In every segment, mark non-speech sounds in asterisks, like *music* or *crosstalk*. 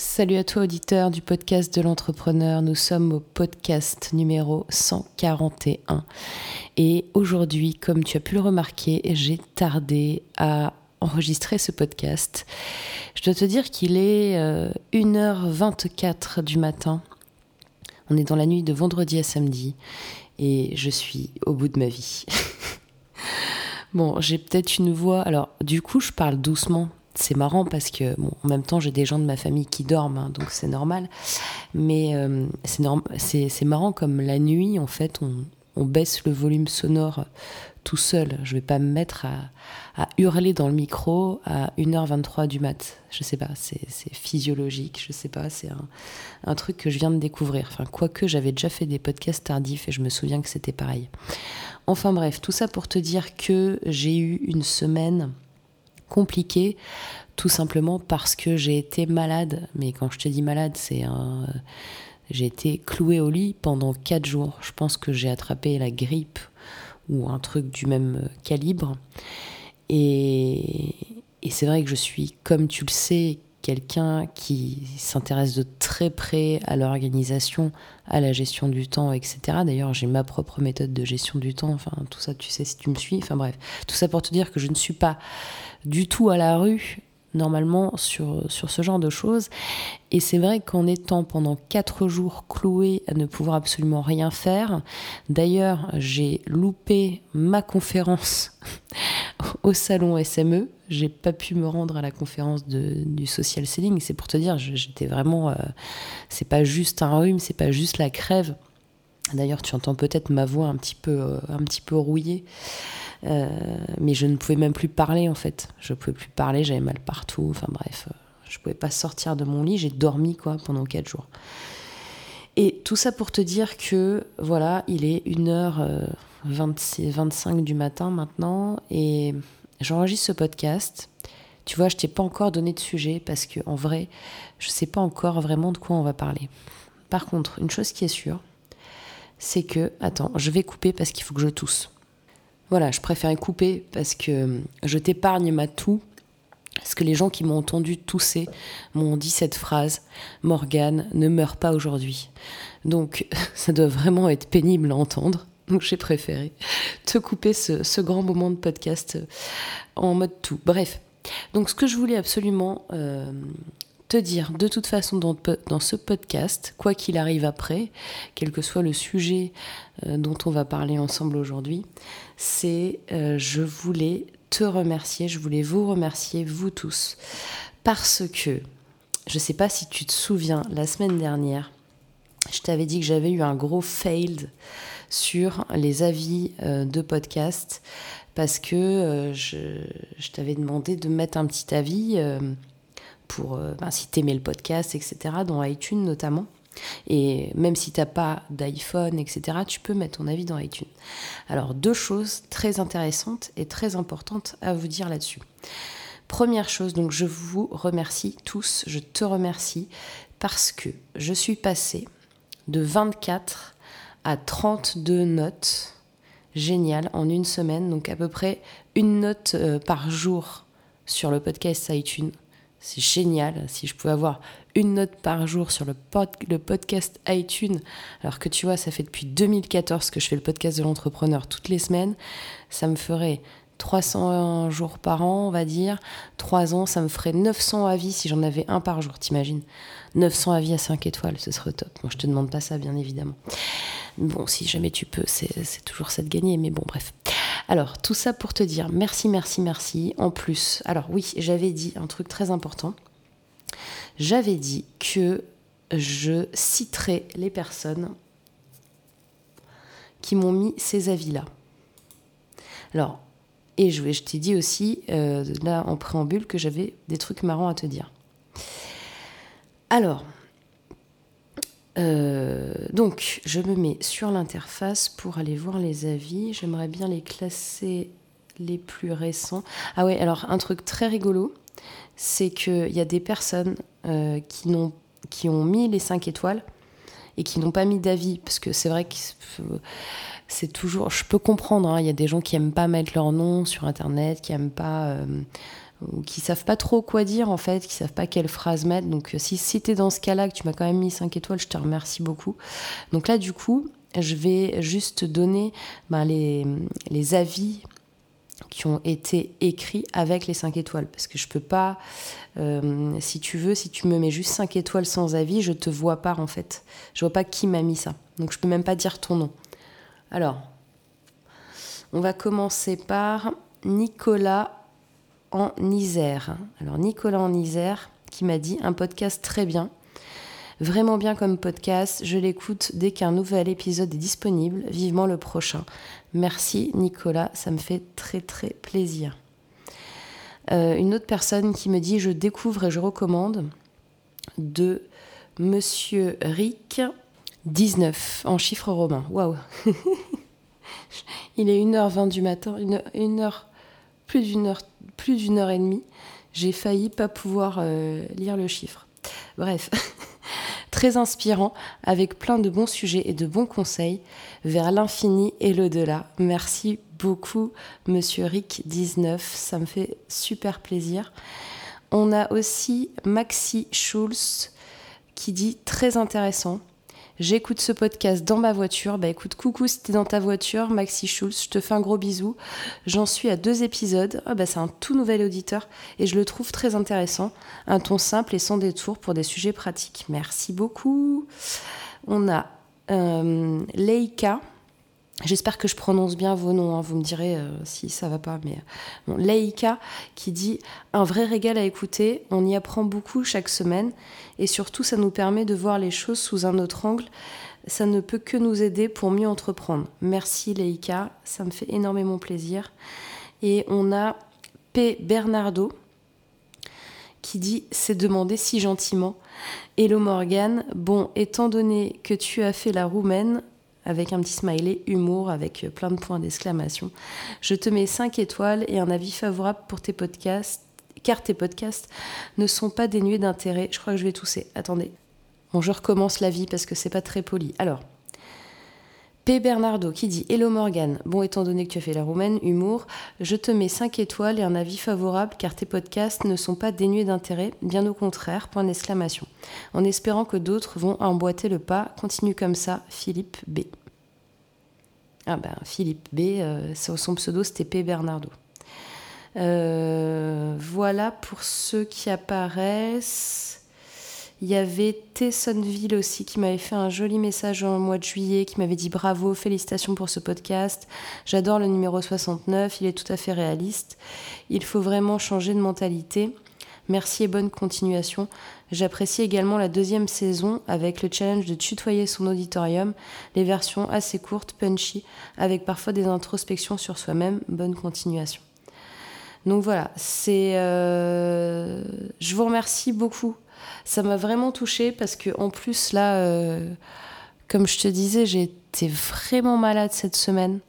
Salut à toi auditeur du podcast de l'entrepreneur, nous sommes au podcast numéro 141 et aujourd'hui comme tu as pu le remarquer j'ai tardé à enregistrer ce podcast. Je dois te dire qu'il est 1h24 euh, du matin, on est dans la nuit de vendredi à samedi. Et je suis au bout de ma vie. *laughs* bon j'ai peut-être une voix, alors du coup je parle doucement c'est marrant parce que, bon, en même temps, j'ai des gens de ma famille qui dorment, hein, donc c'est normal. Mais euh, c'est marrant comme la nuit, en fait, on, baisse le volume sonore tout seul. Je vais pas me mettre à, hurler dans le micro à 1h23 du mat. Je sais pas, c'est physiologique, je sais pas, c'est un, un, truc que je viens de découvrir. Enfin, quoique j'avais déjà fait des podcasts tardifs et je me souviens que c'était pareil. Enfin bref, tout ça pour te dire que j'ai eu une semaine compliqué, tout simplement parce que j'ai été malade. Mais quand je te dis malade, c'est un. J'ai été cloué au lit pendant 4 jours. Je pense que j'ai attrapé la grippe ou un truc du même calibre. Et c'est vrai que je suis, comme tu le sais, quelqu'un qui s'intéresse de très près à l'organisation, à la gestion du temps, etc. D'ailleurs, j'ai ma propre méthode de gestion du temps. Enfin, tout ça, tu sais si tu me suis. Enfin bref, tout ça pour te dire que je ne suis pas du tout à la rue normalement sur, sur ce genre de choses. Et c'est vrai qu'en étant pendant quatre jours cloué à ne pouvoir absolument rien faire, d'ailleurs j'ai loupé ma conférence *laughs* au salon SME, j'ai pas pu me rendre à la conférence de, du social selling, c'est pour te dire, j'étais vraiment... Euh, c'est pas juste un rhume, c'est pas juste la crève. D'ailleurs tu entends peut-être ma voix un petit peu, euh, un petit peu rouillée. Euh, mais je ne pouvais même plus parler en fait. Je pouvais plus parler, j'avais mal partout. Enfin bref, euh, je pouvais pas sortir de mon lit. J'ai dormi quoi pendant 4 jours. Et tout ça pour te dire que voilà, il est 1h25 du matin maintenant et j'enregistre ce podcast. Tu vois, je t'ai pas encore donné de sujet parce que en vrai, je sais pas encore vraiment de quoi on va parler. Par contre, une chose qui est sûre, c'est que attends, je vais couper parce qu'il faut que je tousse. Voilà, je préfère couper parce que euh, je t'épargne ma toux. Parce que les gens qui m'ont entendu tousser m'ont dit cette phrase Morgane, ne meurs pas aujourd'hui. Donc, *laughs* ça doit vraiment être pénible à entendre. Donc, j'ai préféré te couper ce, grand moment de podcast en mode tout. Bref. Donc, ce que je voulais absolument euh, te dire de toute façon dans, ce podcast, quoi qu'il arrive après, quel que soit le sujet euh, dont on va parler ensemble aujourd'hui, c'est euh, je voulais te remercier, je voulais vous remercier, vous tous, parce que, je ne sais pas si tu te souviens, la semaine dernière, je t'avais dit que j'avais eu un gros fail sur les avis euh, de podcast parce que je t'avais demandé de mettre un petit avis pour euh, ben, si le podcast, etc., dans iTunes notamment. Et même si t'as pas d'iPhone, etc., tu peux mettre ton avis dans iTunes. Alors, deux choses très intéressantes et très importantes à vous dire là-dessus. Première chose, donc je vous remercie tous, je te remercie parce que je suis passée de 24 à 32 notes géniales en une semaine, donc à peu près une note euh, par jour sur le podcast iTunes. C'est génial. Si je pouvais avoir une note par jour sur le, le, podcast iTunes, alors que tu vois, ça fait depuis 2014 que je fais le podcast de l'entrepreneur toutes les semaines, ça me ferait 300 jours par an, on va dire. 3 ans, ça me ferait 900 avis si j'en avais un par jour, t'imagines 900 avis à 5 étoiles, ce serait top. Moi, je te demande pas ça, bien évidemment. Bon, si jamais tu peux, c'est toujours ça de gagner, mais bon, bref. Alors, tout ça pour te dire merci, merci, merci. En plus, alors oui, j'avais dit un truc très important. J'avais dit que je citerai les personnes qui m'ont mis ces avis-là. Alors, et je, t'ai dit aussi, euh, là en préambule, que j'avais des trucs marrants à te dire. Alors, euh, donc, je me mets sur l'interface pour aller voir les avis. J'aimerais bien les classer les plus récents. Ah ouais, alors un truc très rigolo, c'est qu'il y a des personnes euh, qui, ont, qui ont mis les 5 étoiles et qui n'ont pas mis d'avis, parce que c'est vrai que c'est toujours... Je peux comprendre, hein, il y a des gens qui aiment pas mettre leur nom sur Internet, qui aiment pas... Euh, ou qui savent pas trop quoi dire en fait, qui savent pas quelle phrase mettre. Donc si, si tu dans ce cas-là, que tu m'as quand même mis 5 étoiles, je te remercie beaucoup. Donc là, du coup, je vais juste donner ben, les avis qui ont été écrits avec les 5 étoiles. Parce que je peux pas, euh, si tu veux, si tu me mets juste 5 étoiles sans avis, je te vois pas en fait. Je vois pas qui m'a mis ça. Donc je peux même pas dire ton nom. Alors, on va commencer par Nicolas en Isère. Alors Nicolas en Isère qui m'a dit un podcast très bien. Vraiment bien comme podcast, je l'écoute dès qu'un nouvel épisode est disponible, vivement le prochain. Merci Nicolas, ça me fait très très plaisir. Euh, une autre personne qui me dit je découvre et je recommande de Monsieur Rick 19 en chiffres romains. Waouh *laughs* Il est 1h20 du matin, une, heure, plus d'une heure, plus d'une heure et demie. J'ai failli pas pouvoir euh, lire le chiffre. Bref, *laughs* très inspirant, avec plein de bons sujets et de bons conseils vers l'infini et l'au-delà. Merci beaucoup, monsieur Rick19, ça me fait super plaisir. On a aussi Maxi Schulz qui dit très intéressant. J'écoute ce podcast dans ma voiture. Bah écoute, coucou si t'es dans ta voiture, Maxi Schulz, je te fais un gros bisou. J'en suis à deux épisodes. Oh bah c'est un tout nouvel auditeur et je le trouve très intéressant. Un ton simple et sans détour pour des sujets pratiques. Merci beaucoup. On a euh, Leika J'espère que je prononce bien vos noms, hein. vous me direz euh, si ça va pas. Mais bon, Leïka qui dit un vrai régal à écouter, on y apprend beaucoup chaque semaine et surtout ça nous permet de voir les choses sous un autre angle. Ça ne peut que nous aider pour mieux entreprendre. Merci Leïka, ça me fait énormément plaisir. Et on a P. Bernardo qui dit c'est demandé si gentiment. Hello Morgan, bon, étant donné que tu as fait la roumaine, avec un petit smiley humour avec plein de points d'exclamation. Je te mets 5 étoiles et un avis favorable pour tes podcasts, car tes podcasts ne sont pas dénués d'intérêt. Je crois que je vais tousser. Attendez. Bon, je recommence la vie parce que c'est pas très poli. Alors, P. Bernardo qui dit Hello Morgan, bon étant donné que tu as fait la roumaine, humour, je te mets 5 étoiles et un avis favorable car tes podcasts ne sont pas dénués d'intérêt, bien au contraire, point d'exclamation. En espérant que d'autres vont emboîter le pas, continue comme ça, Philippe B. Ah ben Philippe B, euh, son pseudo c'était P. Bernardo. Euh, voilà pour ceux qui apparaissent. Il y avait Tessonville aussi qui m'avait fait un joli message en mois de juillet, qui m'avait dit bravo, félicitations pour ce podcast. J'adore le numéro 69, il est tout à fait réaliste. Il faut vraiment changer de mentalité. Merci et bonne continuation. J'apprécie également la deuxième saison avec le challenge de tutoyer son auditorium, les versions assez courtes, punchy, avec parfois des introspections sur soi-même. Bonne continuation. Donc voilà, c'est. Euh, je vous remercie beaucoup ça m'a vraiment touchée parce que en plus là, euh, comme je te disais, j'ai été vraiment malade cette semaine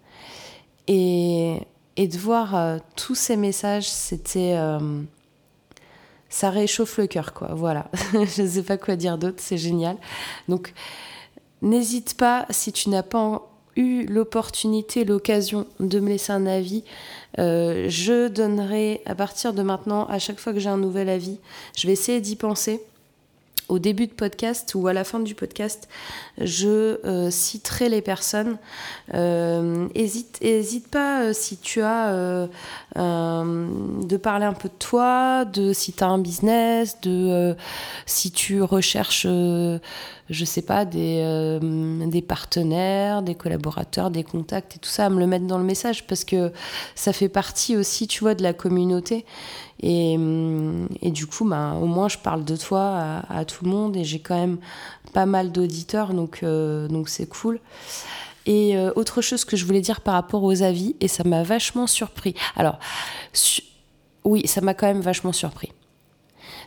et, et de voir euh, tous ces messages, c'était ça réchauffe le cœur quoi. Voilà, *laughs* je ne sais pas quoi dire d'autre, c'est génial. Donc n'hésite pas si tu n'as pas eu l'opportunité, l'occasion de me laisser un avis, je donnerai à partir de maintenant, à chaque fois que j'ai un nouvel avis, je vais essayer d'y penser au début de podcast ou à la fin du podcast, je euh, citerai les personnes. Euh, hésite, hésite pas euh, si tu as de parler un peu de toi, de si tu as un business, de si tu recherches, je sais pas, des, des partenaires, des collaborateurs, des contacts et tout ça, à me le mettre dans le message parce que ça fait partie aussi, tu vois, de la communauté. Et, et, du coup, bah, au moins, je parle de toi à, tout le monde et j'ai quand même pas mal d'auditeurs, donc euh, donc c'est cool. Et euh, autre chose que je voulais dire par rapport aux avis, et ça m'a vachement surpris. Alors, oui, ça m'a quand même vachement surpris.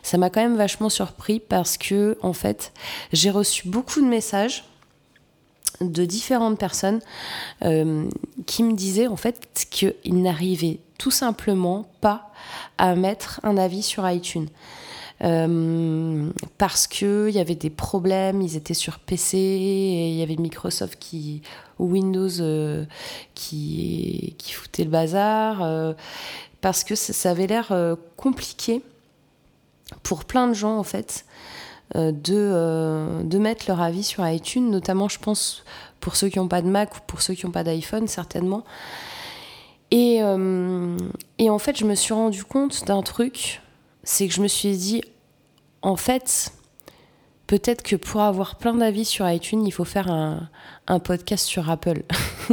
Ça m'a quand même vachement surpris parce que, en fait, j'ai reçu beaucoup de messages de différentes personnes euh, qui me disaient en fait qu'ils n'arrivaient tout simplement pas à mettre un avis sur iTunes. Euh, parce qu'il y avait des problèmes, ils étaient sur PC, il y avait Microsoft qui, ou Windows euh, qui, qui foutait le bazar. parce que ça, avait l'air euh, compliqué pour plein de gens en fait de, de mettre leur avis sur iTunes, notamment je pense pour ceux qui n'ont pas de Mac ou pour ceux qui n'ont pas d'iPhone certainement. Et, et en fait je me suis rendu compte d'un truc, c'est que je me suis dit en fait peut-être que pour avoir plein d'avis sur iTunes, il faut faire un, un podcast sur Apple. *laughs*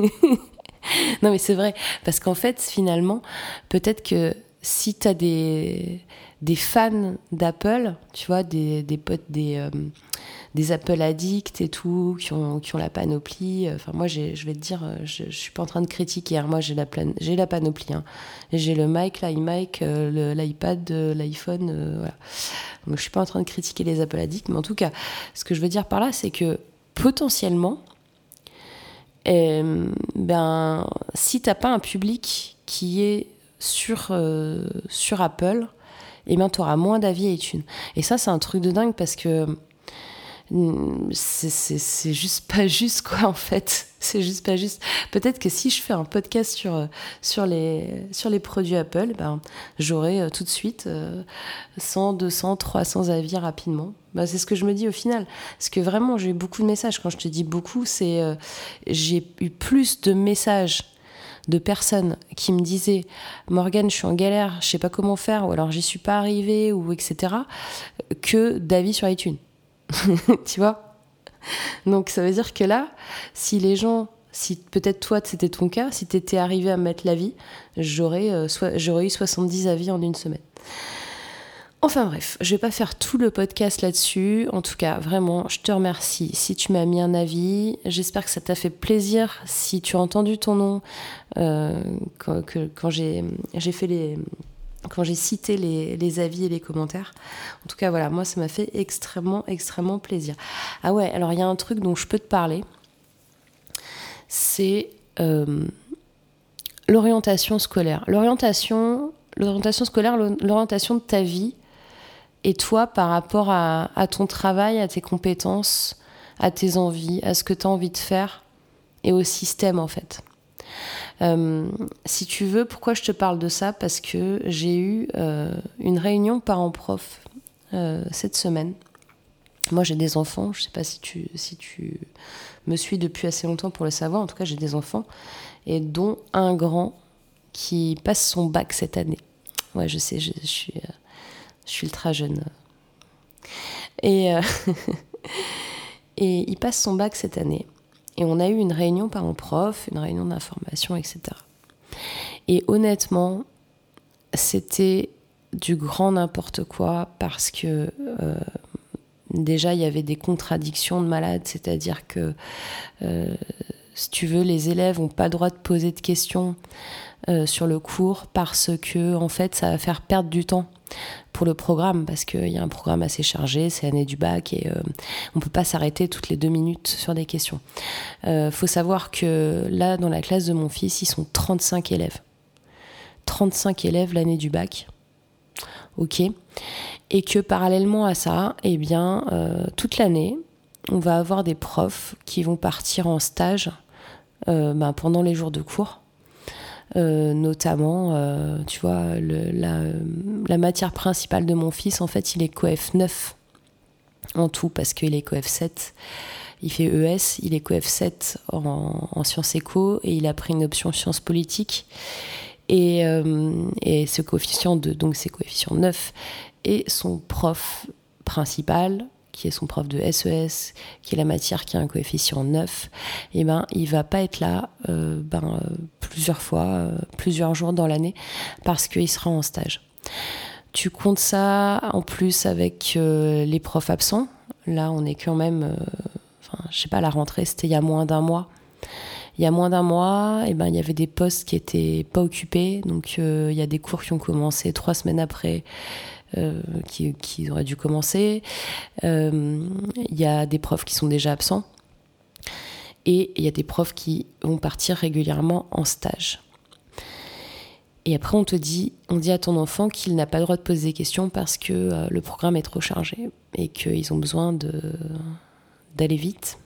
non mais c'est vrai, parce qu'en fait, finalement, peut-être que si tu as des, des fans d'Apple, tu vois, des, des potes, des, euh, des Apple addicts et tout, qui ont, qui ont la panoplie. Euh, enfin, moi, je vais te dire, euh, je, je suis pas en train de critiquer. Hein. Moi, j'ai la, j'ai la panoplie. Hein. J'ai le mic, l'iMac, l'iPad, l'iPhone. voilà. Donc, je suis pas en train de critiquer les Apple addicts, mais en tout cas, ce que je veux dire par là, c'est que potentiellement, ben, si t'as pas un public qui est sur, sur Apple, et bien tu auras moins d'avis et thunes. Et ça, c'est un truc de dingue parce que mm, c'est juste pas juste quoi en fait. *laughs* C'est juste pas juste. Peut-être que si je fais un podcast sur sur les sur les produits Apple ben j'aurai euh, tout de suite 100 200 300 avis rapidement. Ben, c'est ce que je me dis au final. Parce que vraiment j'ai eu beaucoup de messages. Quand je te dis beaucoup c'est euh, j'ai eu plus de messages de personnes qui me disaient Morgane, je suis en galère, je sais pas comment faire, ou alors j'y suis pas arrivée, ou etc., que d'avis sur iTunes. *laughs* tu vois? Donc ça veut dire que là, si les gens, si peut-être toi c'était ton cas, si tu étais arrivé à mettre l'avis, j'aurais euh, j'aurais eu 70 avis en une semaine. Enfin bref, je vais pas faire tout le podcast là-dessus. En tout cas, vraiment, je te remercie si tu m'as mis un avis. J'espère que ça t'a fait plaisir si tu as entendu ton nom euh, quand, j'ai fait les quand j'ai cité les, avis et les commentaires. En tout cas, voilà, moi, ça m'a fait extrêmement, extrêmement plaisir. Ah ouais, alors il y a un truc dont je peux te parler. C'est euh, l'orientation scolaire. L'orientation scolaire, l'orientation de ta vie et toi, par rapport à, ton travail, à tes compétences, à tes envies, à ce que tu as envie de faire, et au système en fait. Euh, si tu veux, pourquoi je te parle de ça? Parce que j'ai eu euh, une réunion parents-prof euh, cette semaine. Moi, j'ai des enfants. Je ne sais pas si tu, me suis depuis assez longtemps pour le savoir. En tout cas, j'ai des enfants. Et dont un grand qui passe son bac cette année. Ouais, je sais, je suis je suis ultra jeune. Et, euh, *laughs* et il passe son bac cette année. Et on a eu une réunion par mon prof, une réunion d'information, etc. Et honnêtement, c'était du grand n'importe quoi parce que euh, déjà il y avait des contradictions de malades, c'est-à-dire que euh, si tu veux, les élèves n'ont pas le droit de poser de questions sur le cours parce que en fait ça va faire perdre du temps pour le programme parce qu'il y a un programme assez chargé, c'est l'année du bac et euh, on peut pas s'arrêter toutes les deux minutes sur des questions. Euh, faut savoir que là, dans la classe de mon fils, ils sont 35 élèves. 35 élèves l'année du bac. Ok. Et que parallèlement à ça, eh bien, euh, toute l'année, on va avoir des profs qui vont partir en stage ben, pendant les jours de cours euh, notamment, euh, tu vois, la, matière principale de mon fils, en fait, il est coef 9 en tout, parce qu'il est coef 7. Il fait ES, il est coef 7 en, sciences éco, et il a pris une option sciences politiques. Et, euh, et ce coefficient de, donc c'est coefficient 9, et son prof principal, qui est son prof de SES, e qui est la matière qui a un coefficient 9, et eh ben, il va pas être là euh, ben, euh, plusieurs fois, euh, plusieurs jours dans l'année, parce qu'il sera en stage. Tu comptes ça en plus avec les profs absents. Là, on est quand même, enfin, je sais pas, la rentrée, c'était il y a moins d'un mois il y a moins d'un mois, eh ben, il y avait des postes qui étaient pas occupés. Donc, il y a des cours qui ont commencé trois semaines après euh, qui, qui, auraient dû commencer. Euh, il y a des profs qui sont déjà absents. Et il y a des profs qui vont partir régulièrement en stage. Et après, on te dit, on dit à ton enfant qu'il n'a pas le droit de poser des questions parce que euh, le programme est trop chargé et qu'ils ont besoin d'aller vite.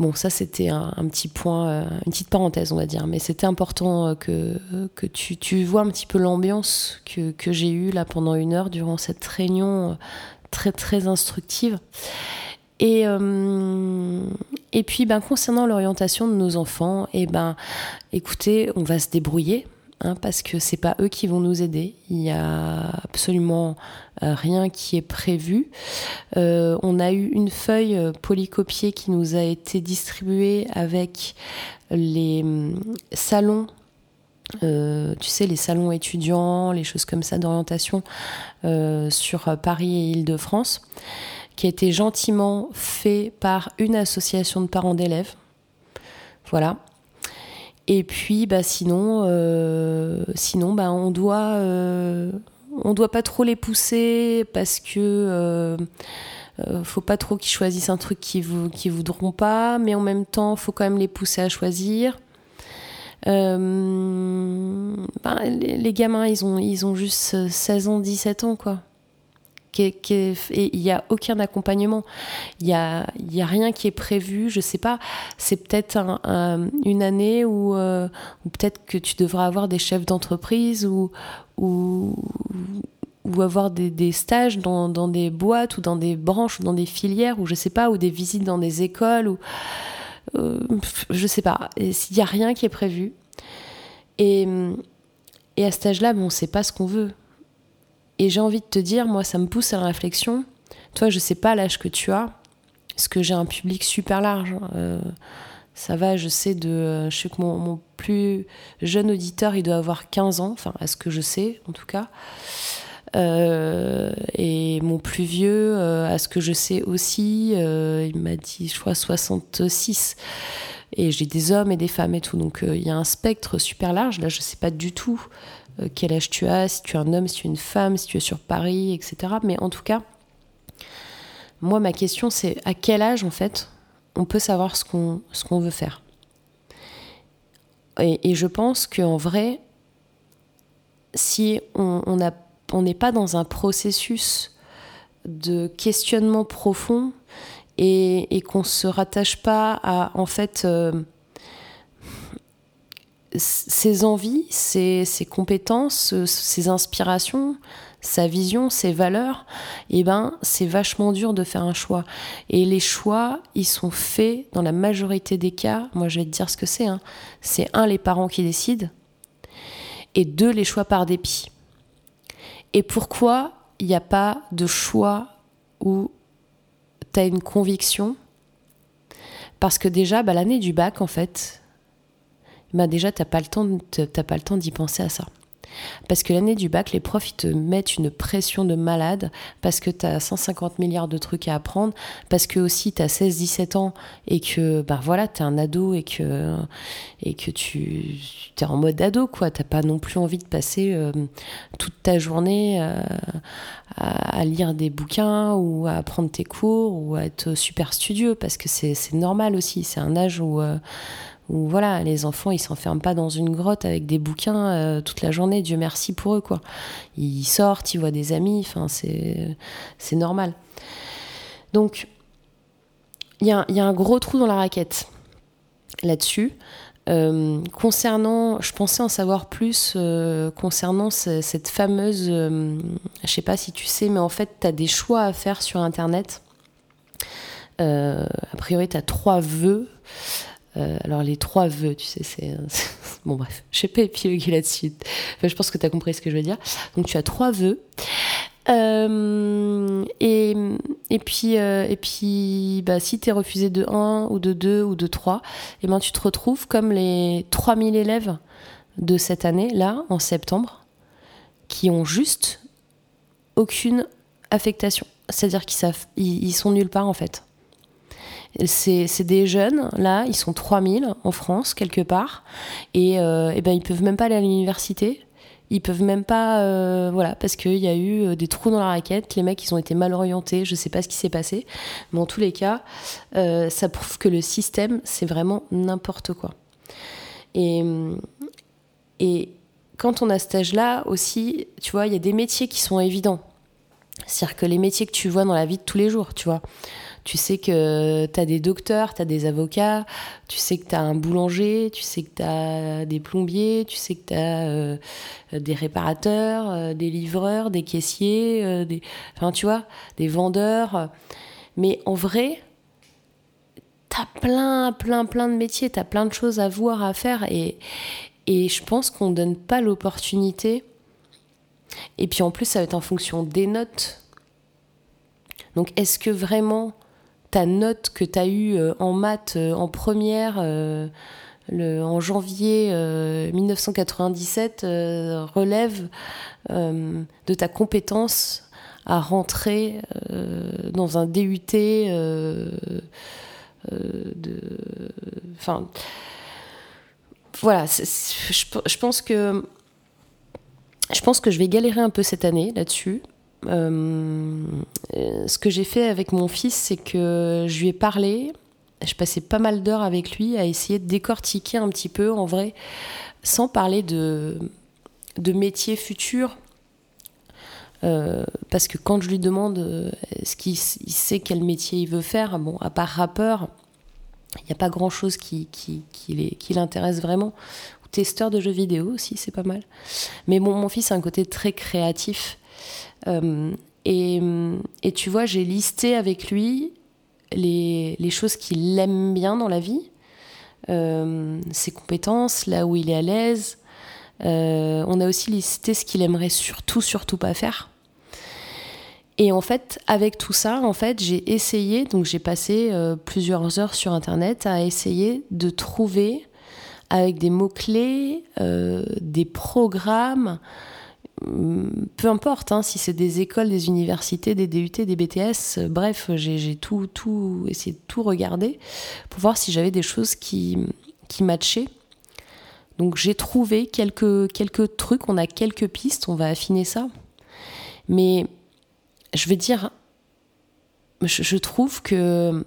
Bon, ça c'était un, petit point, euh, une petite parenthèse, on va dire, mais c'était important euh, que, que tu, tu, vois un petit peu l'ambiance que, que j'ai eue là pendant une heure durant cette réunion euh, très très instructive. Et, et puis, ben, concernant l'orientation de nos enfants, et eh ben, écoutez, on va se débrouiller. Hein, parce que c'est pas eux qui vont nous aider. Il y a absolument euh, rien qui est prévu. Euh, on a eu une feuille euh, polycopiée qui nous a été distribuée avec les hum, salons tu sais, les salons étudiants, les choses comme ça d'orientation sur Paris et Île-de-France, qui a été gentiment fait par une association de parents d'élèves. Voilà. Et puis, bah, sinon, euh, sinon bah, on doit, euh, on doit pas trop les pousser parce que euh, faut pas trop qu'ils choisissent un truc qu'ils ne voudront pas, mais en même temps, faut quand même les pousser à choisir. Ben, les, gamins, ils ont, ils ont juste 16 ans, 17 ans, quoi et il n'y a aucun accompagnement. Il n'y a, y a rien qui est prévu. Je sais pas, c'est peut-être une année où, euh, peut-être que tu devras avoir des chefs d'entreprise ou, avoir des, stages dans, des boîtes ou dans des branches ou dans des filières ou je sais pas, ou des visites dans des écoles ou euh, je sais pas. Il n'y a rien qui est prévu. Et, à cet âge-là, on ne sait pas ce qu'on veut. Et j'ai envie de te dire, moi, ça me pousse à la réflexion. Toi, je sais pas l'âge que tu as, parce que j'ai un public super large. Hein. Euh, ça va, je sais de. Euh, je sais que mon, plus jeune auditeur, il doit avoir 15 ans, enfin, à ce que je sais, en tout cas. Euh, et mon plus vieux, à ce que je sais aussi, il m'a dit, je crois, 66. Et j'ai des hommes et des femmes et tout. Donc il y a un spectre super large. Là, je sais pas du tout euh, quel âge tu as, si tu es un homme, si tu es une femme, si tu es sur Paris, etc. Mais en tout cas, moi, ma question, c'est à quel âge, en fait, on peut savoir ce qu'on veut faire? Et, je pense qu'en vrai, si on n'est on pas dans un processus de questionnement profond et, et qu'on ne se rattache pas à, en fait, euh, ses envies, ses, compétences, ses inspirations, sa vision, ses valeurs, eh ben, c'est vachement dur de faire un choix. Et les choix, ils sont faits dans la majorité des cas. Moi, je vais te dire ce que c'est. Hein. C'est un, les parents qui décident, et deux, les choix par dépit. Et pourquoi il n'y a pas de choix où tu as une conviction? Parce que déjà, bah, l'année du bac, en fait, bah déjà, tu n'as pas le temps d'y penser à ça. Parce que l'année du bac, les profs, ils te mettent une pression de malade parce que tu as 150 milliards de trucs à apprendre, parce que aussi tu as 16-17 ans et que bah voilà, tu un ado et que, et que tu es en mode ado, quoi. Tu pas non plus envie de passer euh, toute ta journée euh, à, lire des bouquins ou à apprendre tes cours ou à être super studieux parce que c'est normal aussi. C'est un âge où. Euh, où voilà, les enfants ils s'enferment pas dans une grotte avec des bouquins euh, toute la journée, Dieu merci pour eux quoi. Ils sortent, ils voient des amis, enfin c'est normal. Donc il y a, y a, un gros trou dans la raquette là-dessus. Euh, concernant, je pensais en savoir plus euh, concernant cette fameuse, je sais pas si tu sais, mais en fait, tu as des choix à faire sur Internet. a priori, tu as trois vœux. Euh, alors les trois vœux, tu sais, c'est... *laughs* bon bref, je sais pas épiloguer là-dessus. je pense que tu as compris ce que je veux dire. Donc tu as trois vœux. Euh, et, et puis, euh, et puis bah, si tu es refusé de 1 ou de 2 ou de 3, et ben, tu te retrouves comme les 3000 élèves de cette année, là, en septembre, qui ont juste aucune affectation. C'est-à-dire qu'ils savent, ils sont nulle part en fait. C'est des jeunes, là, ils sont 3000 en France, quelque part, et, euh, et ben, ils peuvent même pas aller à l'université. Ils peuvent même pas, euh, voilà, parce qu'il y a eu euh, des trous dans la raquette, les mecs, ils ont été mal orientés, je sais pas ce qui s'est passé, mais en tous les cas, euh, ça prouve que le système, c'est vraiment n'importe quoi. Et, et quand on a cet âge-là aussi, tu vois, il y a des métiers qui sont évidents. C'est-à-dire que les métiers que tu vois dans la vie de tous les jours, tu vois. Tu sais que tu as des docteurs, tu as des avocats, tu sais que tu as un boulanger, tu sais que tu as des plombiers, tu sais que tu as euh, des réparateurs, euh, des livreurs, des caissiers, euh, des, enfin, tu vois, des vendeurs. Mais en vrai, tu as plein, plein, plein de métiers, tu as plein de choses à voir, à faire. Et, et je pense qu'on ne donne pas l'opportunité. Et puis en plus, ça va être en fonction des notes. Donc est-ce que vraiment ta note que tu as eue euh, en maths euh, en première euh, le, en janvier 1997 relève de ta compétence à rentrer dans un DUT de enfin voilà je, pense que je pense que je vais galérer un peu cette année là-dessus euh, ce que j'ai fait avec mon fils, c'est que je lui ai parlé. Je passais pas mal d'heures avec lui à essayer de décortiquer un petit peu, en vrai, sans parler de, de métier futur. Euh, parce que quand je lui demande euh, est-ce qu'il sait quel métier il veut faire, bon, à part rappeur, il n'y a pas grand chose qui, qui, qui l'intéresse vraiment. Testeur de jeux vidéo aussi, c'est pas mal. Mais mon fils a un côté très créatif. Euh, et, tu vois, j'ai listé avec lui les, les choses qu'il aime bien dans la vie, euh, ses compétences, là où il est à l'aise. Euh, on a aussi listé ce qu'il aimerait surtout, surtout pas faire. Et en fait, avec tout ça, en fait, j'ai essayé, donc j'ai passé plusieurs heures sur Internet à essayer de trouver avec des mots-clés, des programmes, peu importe hein, si c'est des écoles, des universités, des DUT, des BTS, euh, bref, j'ai tout, tout essayé de tout regarder pour voir si j'avais des choses qui, qui matchaient. Donc j'ai trouvé quelques, quelques trucs, on a quelques pistes, on va affiner ça. Mais je veux dire, je, je trouve que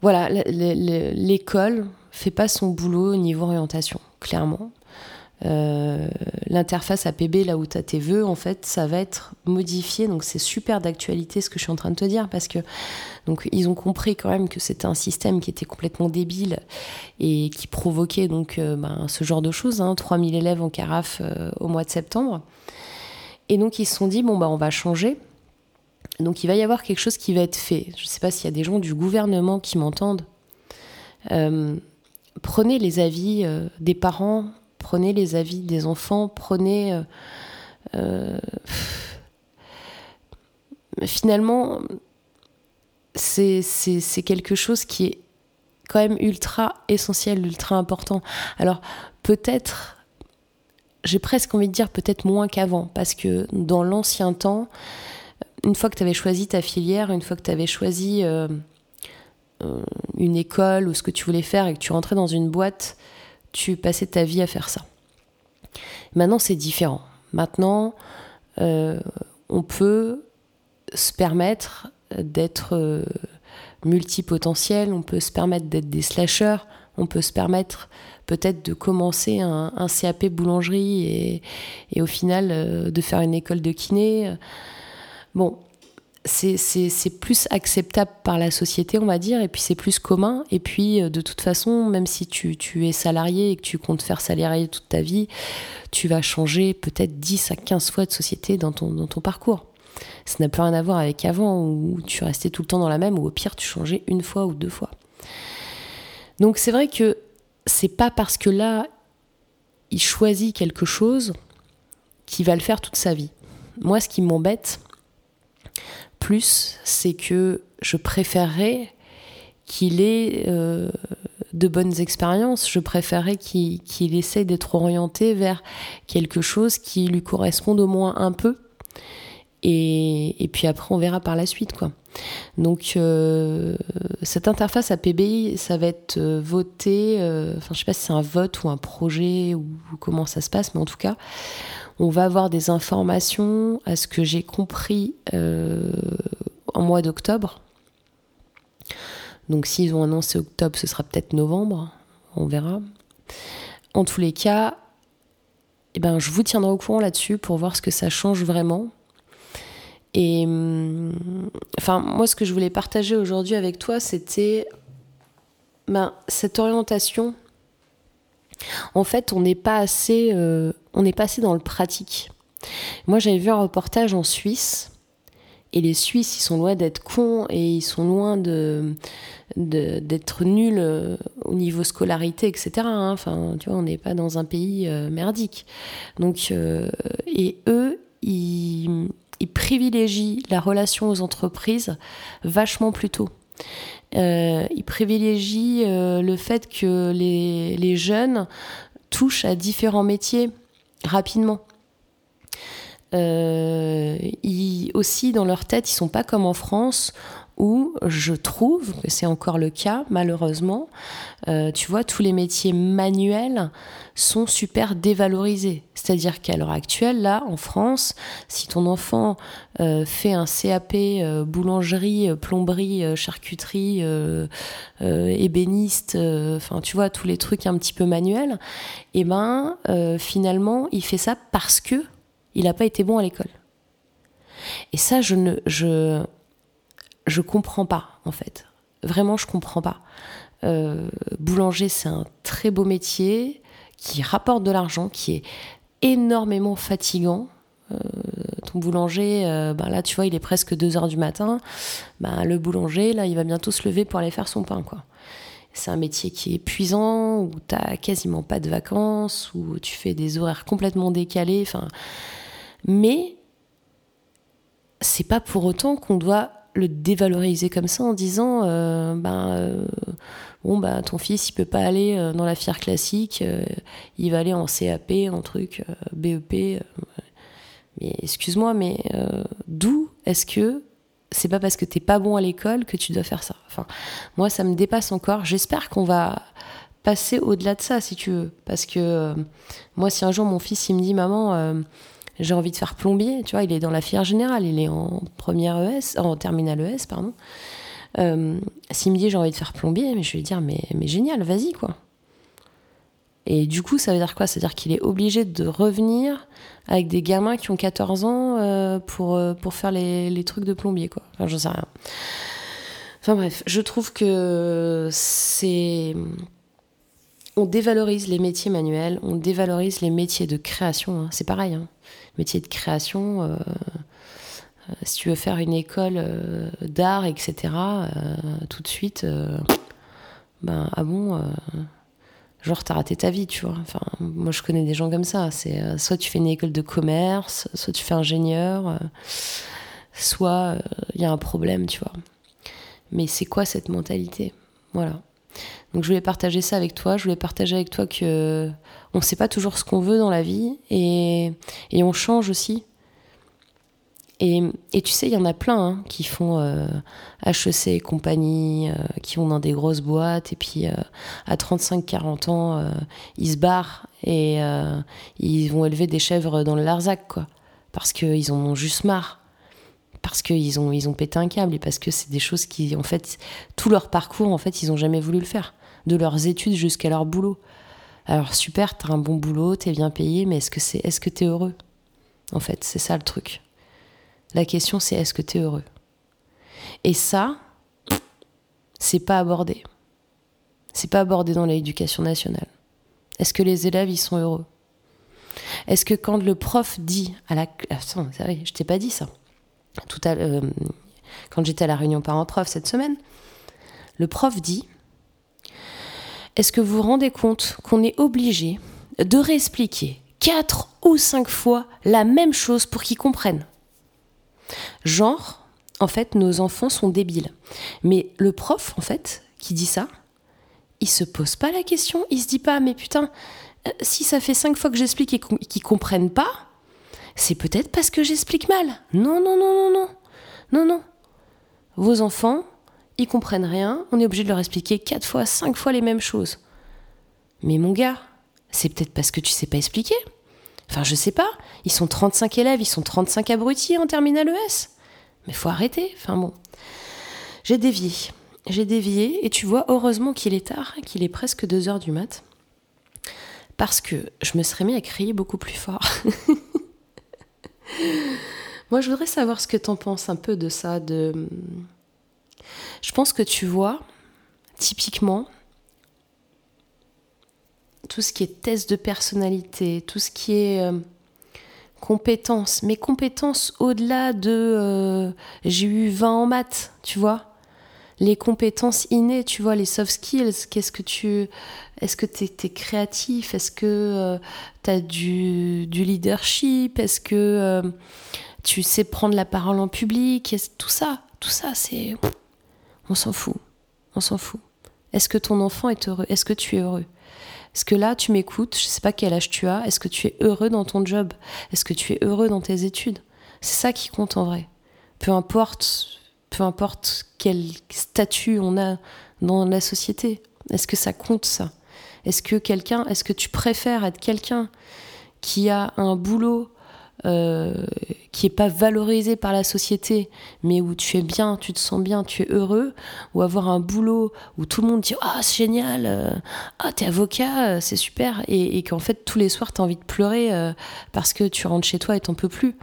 voilà, l'école fait pas son boulot au niveau orientation, clairement. Euh, l'interface APB, là où tu as tes vœux, en fait, ça va être modifié. Donc c'est super d'actualité ce que je suis en train de te dire parce que donc ils ont compris quand même que c'était un système qui était complètement débile et qui provoquait donc euh, ben, ce genre de choses. Hein, 3000 élèves en carafe euh, au mois de septembre. Et donc ils se sont dit bon bah on va changer. Donc il va y avoir quelque chose qui va être fait. Je ne sais pas s'il y a des gens du gouvernement qui m'entendent. Prenez les avis des parents prenez les avis des enfants, prenez... Euh, euh, finalement, c'est quelque chose qui est quand même ultra essentiel, ultra important. Alors peut-être, j'ai presque envie de dire peut-être moins qu'avant, parce que dans l'ancien temps, une fois que tu avais choisi ta filière, une fois que tu avais choisi euh, une école ou ce que tu voulais faire et que tu rentrais dans une boîte, tu passais ta vie à faire ça. Maintenant, c'est différent. Maintenant, euh, on peut se permettre d'être euh, multipotentiel, on peut se permettre d'être des slashers, on peut se permettre peut-être de commencer un, CAP boulangerie et, au final euh, de faire une école de kiné. Bon, c'est plus acceptable par la société, on va dire, et puis c'est plus commun. Et puis, euh, de toute façon, même si tu, es salarié et que tu comptes faire salarié toute ta vie, tu vas changer peut-être 10 à 15 fois de société dans ton, dans ton parcours. Ça n'a plus rien à voir avec avant où tu restais tout le temps dans la même, ou au pire, tu changeais une fois ou deux fois. Donc, c'est vrai que c'est pas parce que là, il choisit quelque chose qu'il va le faire toute sa vie. Moi, ce qui m'embête, c'est que je préférerais qu'il ait euh, de bonnes expériences, je préférerais qu'il essaye d'être orienté vers quelque chose qui lui corresponde au moins un peu. Et, puis après, on verra par la suite. quoi. Donc, euh, cette interface APBI, ça va être euh, voté, enfin, je sais pas si c'est un vote ou un projet ou comment ça se passe, mais en tout cas, on va avoir des informations, à ce que j'ai compris, euh, en mois d'octobre. Donc s'ils ont annoncé octobre, ce sera peut-être novembre, on verra. En tous les cas, eh ben, je vous tiendrai au courant là-dessus pour voir ce que ça change vraiment. Et hum, enfin, moi, ce que je voulais partager aujourd'hui avec toi, c'était ben, cette orientation. En fait, on n'est pas assez, euh, on n'est pas assez dans le pratique. Moi, j'avais vu un reportage en Suisse. Et les Suisses, ils sont loin d'être cons et ils sont loin de, d'être nuls euh, au niveau scolarité, etc. Hein. Enfin, tu vois, on n'est pas dans un pays euh, merdique. Donc, et eux, ils, privilégient la relation aux entreprises vachement plus tôt. Euh, ils privilégient euh, le fait que les, les, jeunes touchent à différents métiers rapidement. Euh, aussi, dans leur tête, ils sont pas comme en France où je trouve que c'est encore le cas, malheureusement, euh, tu vois, tous les métiers manuels sont super dévalorisés. C'est-à-dire qu'à l'heure actuelle, là, en France, si ton enfant euh, fait un CAP euh, boulangerie, plomberie, charcuterie, ébéniste, enfin, tu vois, tous les trucs un petit peu manuels, eh ben, finalement, il fait ça parce que il n'a pas été bon à l'école. Et ça, je ne, je, je comprends pas, en fait. Vraiment, je comprends pas. Euh, boulanger, c'est un très beau métier qui rapporte de l'argent, qui est énormément fatigant. Euh, ton boulanger, euh, ben là, tu vois, il est presque 2 heures du matin. Ben, le boulanger, là, il va bientôt se lever pour aller faire son pain, quoi. C'est un métier qui est épuisant, où tu quasiment pas de vacances, où tu fais des horaires complètement décalés. Enfin, mais c'est pas pour autant qu'on doit le dévaloriser comme ça en disant euh, ben euh, bon bah ton fils il peut pas aller euh, dans la fière classique il va aller en CAP en truc BEP mais excuse-moi mais d'où est-ce que c'est pas parce que t'es pas bon à l'école que tu dois faire ça? Enfin moi ça me dépasse encore. J'espère qu'on va passer au-delà de ça si tu veux. Parce que moi si un jour mon fils il me dit maman j'ai envie de faire plombier, tu vois, il est dans la filière générale, il est en première ES, en terminale ES, pardon. Euh, S'il me dit j'ai envie de faire plombier, mais je vais lui dire mais, mais génial, vas-y quoi. Et du coup, ça veut dire quoi? Ça veut dire qu'il est obligé de revenir avec des gamins qui ont 14 ans euh, pour, euh, pour faire les, les, trucs de plombier, quoi. Enfin, j'en sais rien. Enfin bref, je trouve que c'est on dévalorise les métiers manuels, on dévalorise les métiers de création. Hein. C'est pareil, hein. Métier de création. Euh, euh, si tu veux faire une école euh, d'art, etc., tout de suite, ben ah bon, genre t'as raté ta vie, tu vois. Enfin, moi je connais des gens comme ça. C'est soit tu fais une école de commerce, soit tu fais ingénieur, soit il y a un problème, tu vois. Mais c'est quoi cette mentalité? Voilà. Donc je voulais partager ça avec toi. Je voulais partager avec toi que on ne sait pas toujours ce qu'on veut dans la vie et, et on change aussi. Et, et, tu sais, il y en a plein hein, qui font euh, HEC et compagnie, euh, qui vont dans des grosses boîtes, et puis euh, à 35-40 ans, euh, ils se barrent et ils vont élever des chèvres dans le Larzac, quoi. Parce qu'ils en ont juste marre parce qu'ils ont, ils ont pété un câble et parce que c'est des choses qui, en fait, tout leur parcours, en fait, ils ont jamais voulu le faire. De leurs études jusqu'à leur boulot. Alors super, t'as un bon boulot, t'es bien payé, mais est-ce que c'est, est-ce que t'es heureux? En fait, c'est ça le truc. La question, c'est est-ce que t'es heureux? Et ça, c'est pas abordé. C'est pas abordé dans l'éducation nationale. Est-ce que les élèves, ils sont heureux? Est-ce que quand le prof dit à la... Attends, je t'ai pas dit ça tout à, euh, quand j'étais à la réunion parents-prof cette semaine, le prof dit Est-ce que vous vous rendez compte qu'on est obligé de réexpliquer quatre ou cinq fois la même chose pour qu'ils comprennent? Genre, en fait, nos enfants sont débiles. Mais le prof, en fait, qui dit ça, il se pose pas la question, il se dit pas, mais putain, euh, si ça fait cinq fois que j'explique et qu'ils comprennent pas, c'est peut-être parce que j'explique mal. Non, non, non, non, non. Non, non. Vos enfants, ils comprennent rien, on est obligé de leur expliquer quatre fois, cinq fois les mêmes choses. Mais mon gars, c'est peut-être parce que tu sais pas expliquer. Enfin, je sais pas. Ils sont 35 élèves, ils sont 35 abrutis en terminale ES. Mais faut arrêter. Enfin bon. J'ai dévié. J'ai dévié et tu vois, heureusement qu'il est tard, qu'il est presque 2 heures du mat. Parce que je me serais mis à crier beaucoup plus fort. *laughs* Moi, je voudrais savoir ce que tu en penses un peu de ça. De... Je pense que tu vois, typiquement, tout ce qui est test de personnalité, tout ce qui est euh, compétences, mais compétences au-delà de euh, j'ai eu 20 en maths, tu vois. Les compétences innées, tu vois, les soft skills, qu'est-ce que tu. Est-ce que tu es, créatif? Est-ce que euh, tu as du, leadership? Est-ce que tu sais prendre la parole en public? Tout ça, tout ça, c'est. On s'en fout. On s'en fout. Est-ce que ton enfant est heureux? Est-ce que tu es heureux? Est-ce que là, tu m'écoutes? Je sais pas quel âge tu as. Est-ce que tu es heureux dans ton job? Est-ce que tu es heureux dans tes études? C'est ça qui compte en vrai. Peu importe, peu importe quel statut on a dans la société. Est-ce que ça compte ça? Est-ce que quelqu'un, est-ce que tu préfères être quelqu'un qui a un boulot euh, qui est pas valorisé par la société, mais où tu es bien, tu te sens bien, tu es heureux, ou avoir un boulot où tout le monde dit ah c'est génial, euh, ah t'es avocat, euh, c'est super, et, qu'en fait tous les soirs t'as envie de pleurer parce que tu rentres chez toi et t'en peux plus.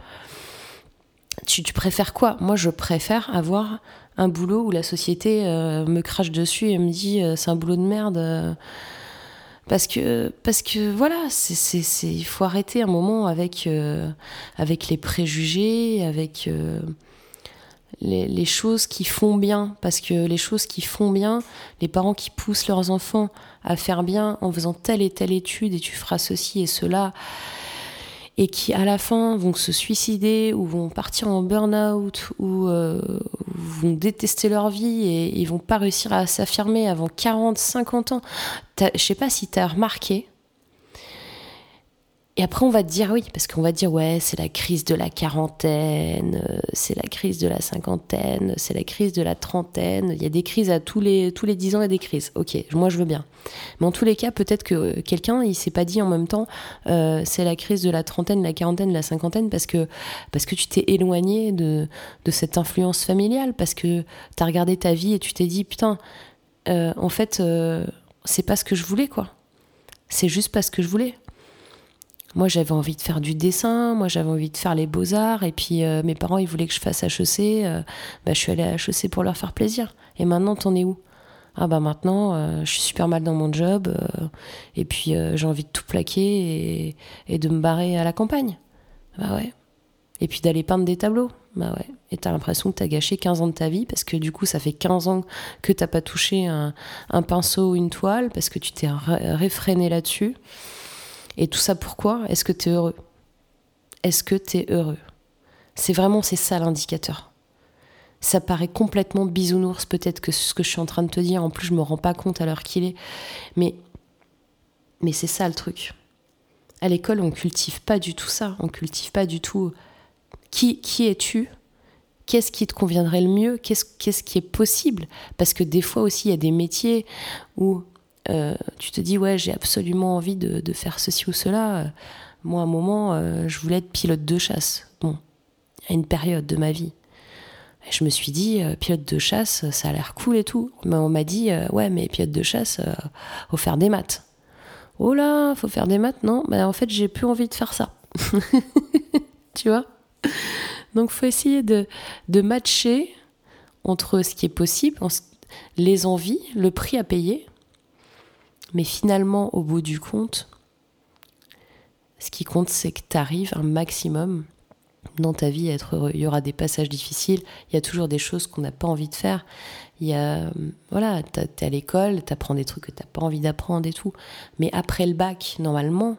Tu préfères quoi? Moi je préfère avoir un boulot où la société me crache dessus et me dit c'est un boulot de merde parce que parce que voilà c'est c'est il faut arrêter un moment avec euh, avec les préjugés avec euh, les, les, choses qui font bien. Parce que les choses qui font bien les parents qui poussent leurs enfants à faire bien en faisant telle et telle étude et tu feras ceci et cela et qui à la fin vont se suicider ou vont partir en burn-out ou euh, vont détester leur vie et ils vont pas réussir à s'affirmer avant 40, 50 ans. Je sais pas si tu as remarqué, et après, on va te dire oui, parce qu'on va dire ouais, c'est la crise de la quarantaine, euh, c'est la crise de la cinquantaine, c'est la crise de la trentaine. Il y a des crises à tous les tous les dix ans, il y a des crises. Ok, moi je veux bien. Mais en tous les cas, peut-être que quelqu'un il s'est pas dit en même temps euh, c'est la crise de la trentaine, la quarantaine, la cinquantaine, parce que parce que tu t'es éloigné de de cette influence familiale, parce que tu as regardé ta vie et tu t'es dit putain, euh, en fait, c'est pas ce que je voulais quoi. C'est juste pas ce que je voulais. Moi, j'avais envie de faire du dessin, moi, j'avais envie de faire les beaux-arts, et puis euh, mes parents, ils voulaient que je fasse HEC. Euh, bah, je suis allée à HEC pour leur faire plaisir. Et maintenant, t'en es où? Ah, bah maintenant, euh, je suis super mal dans mon job, et puis j'ai envie de tout plaquer et, de me barrer à la campagne. Bah ouais. Et puis d'aller peindre des tableaux. Bah ouais. Et t'as l'impression que t'as gâché 15 ans de ta vie parce que du coup, ça fait 15 ans que t'as pas touché un, un, pinceau ou une toile parce que tu t'es réfréné là-dessus. Et tout ça pourquoi Est-ce que tu es heureux? Est-ce que tu es heureux? C'est vraiment c'est ça l'indicateur. Ça paraît complètement bisounours peut-être que ce que je suis en train de te dire, en plus je me rends pas compte à l'heure qu'il est, mais mais c'est ça le truc. À l'école, on cultive pas du tout ça, on cultive pas du tout qui qui es-tu? Qu'est-ce qui te conviendrait le mieux? Qu'est-ce qu'est-ce qui est possible? Parce que des fois aussi, il y a des métiers où euh, tu te dis ouais j'ai absolument envie de, faire ceci ou cela. Moi à un moment euh, je voulais être pilote de chasse. Bon, à une période de ma vie. je me suis dit euh, pilote de chasse ça a l'air cool et tout. Mais on m'a dit ouais mais pilote de chasse faut faire des maths. Oh là faut faire des maths non? Ben, en fait j'ai plus envie de faire ça. *laughs* tu vois? Donc faut essayer de matcher entre ce qui est possible, les envies, le prix à payer mais finalement, au bout du compte, ce qui compte, c'est que tu arrives un maximum dans ta vie à être heureux. Il y aura des passages difficiles, il y a toujours des choses qu'on n'a pas envie de faire. Il y a, voilà, t'es à l'école, t'apprends des trucs que t'as pas envie d'apprendre et tout. Mais après le bac, normalement,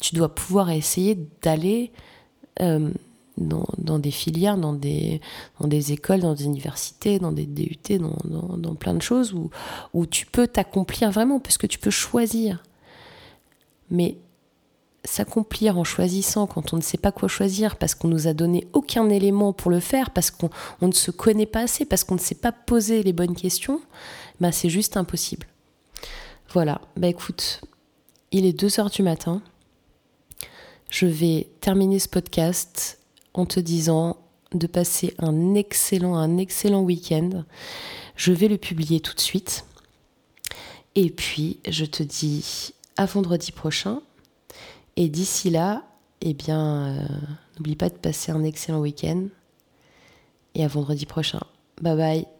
tu dois pouvoir essayer d'aller euh, dans, des filières, dans des, dans des écoles, dans des universités, dans des DUT, dans, dans, plein de choses où, où tu peux t'accomplir vraiment, parce que tu peux choisir. Mais s'accomplir en choisissant quand on ne sait pas quoi choisir, parce qu'on nous a donné aucun élément pour le faire, parce qu'on ne se connaît pas assez, parce qu'on ne sait pas poser les bonnes questions, bah c'est juste impossible. Voilà, bah écoute, il est 2h du matin. Je vais terminer ce podcast en te disant de passer un excellent, un excellent week-end. Je vais le publier tout de suite. Et puis, je te dis à vendredi prochain. Et d'ici là, eh bien, euh, N'oublie pas de passer un excellent week-end. Et à vendredi prochain. Bye bye.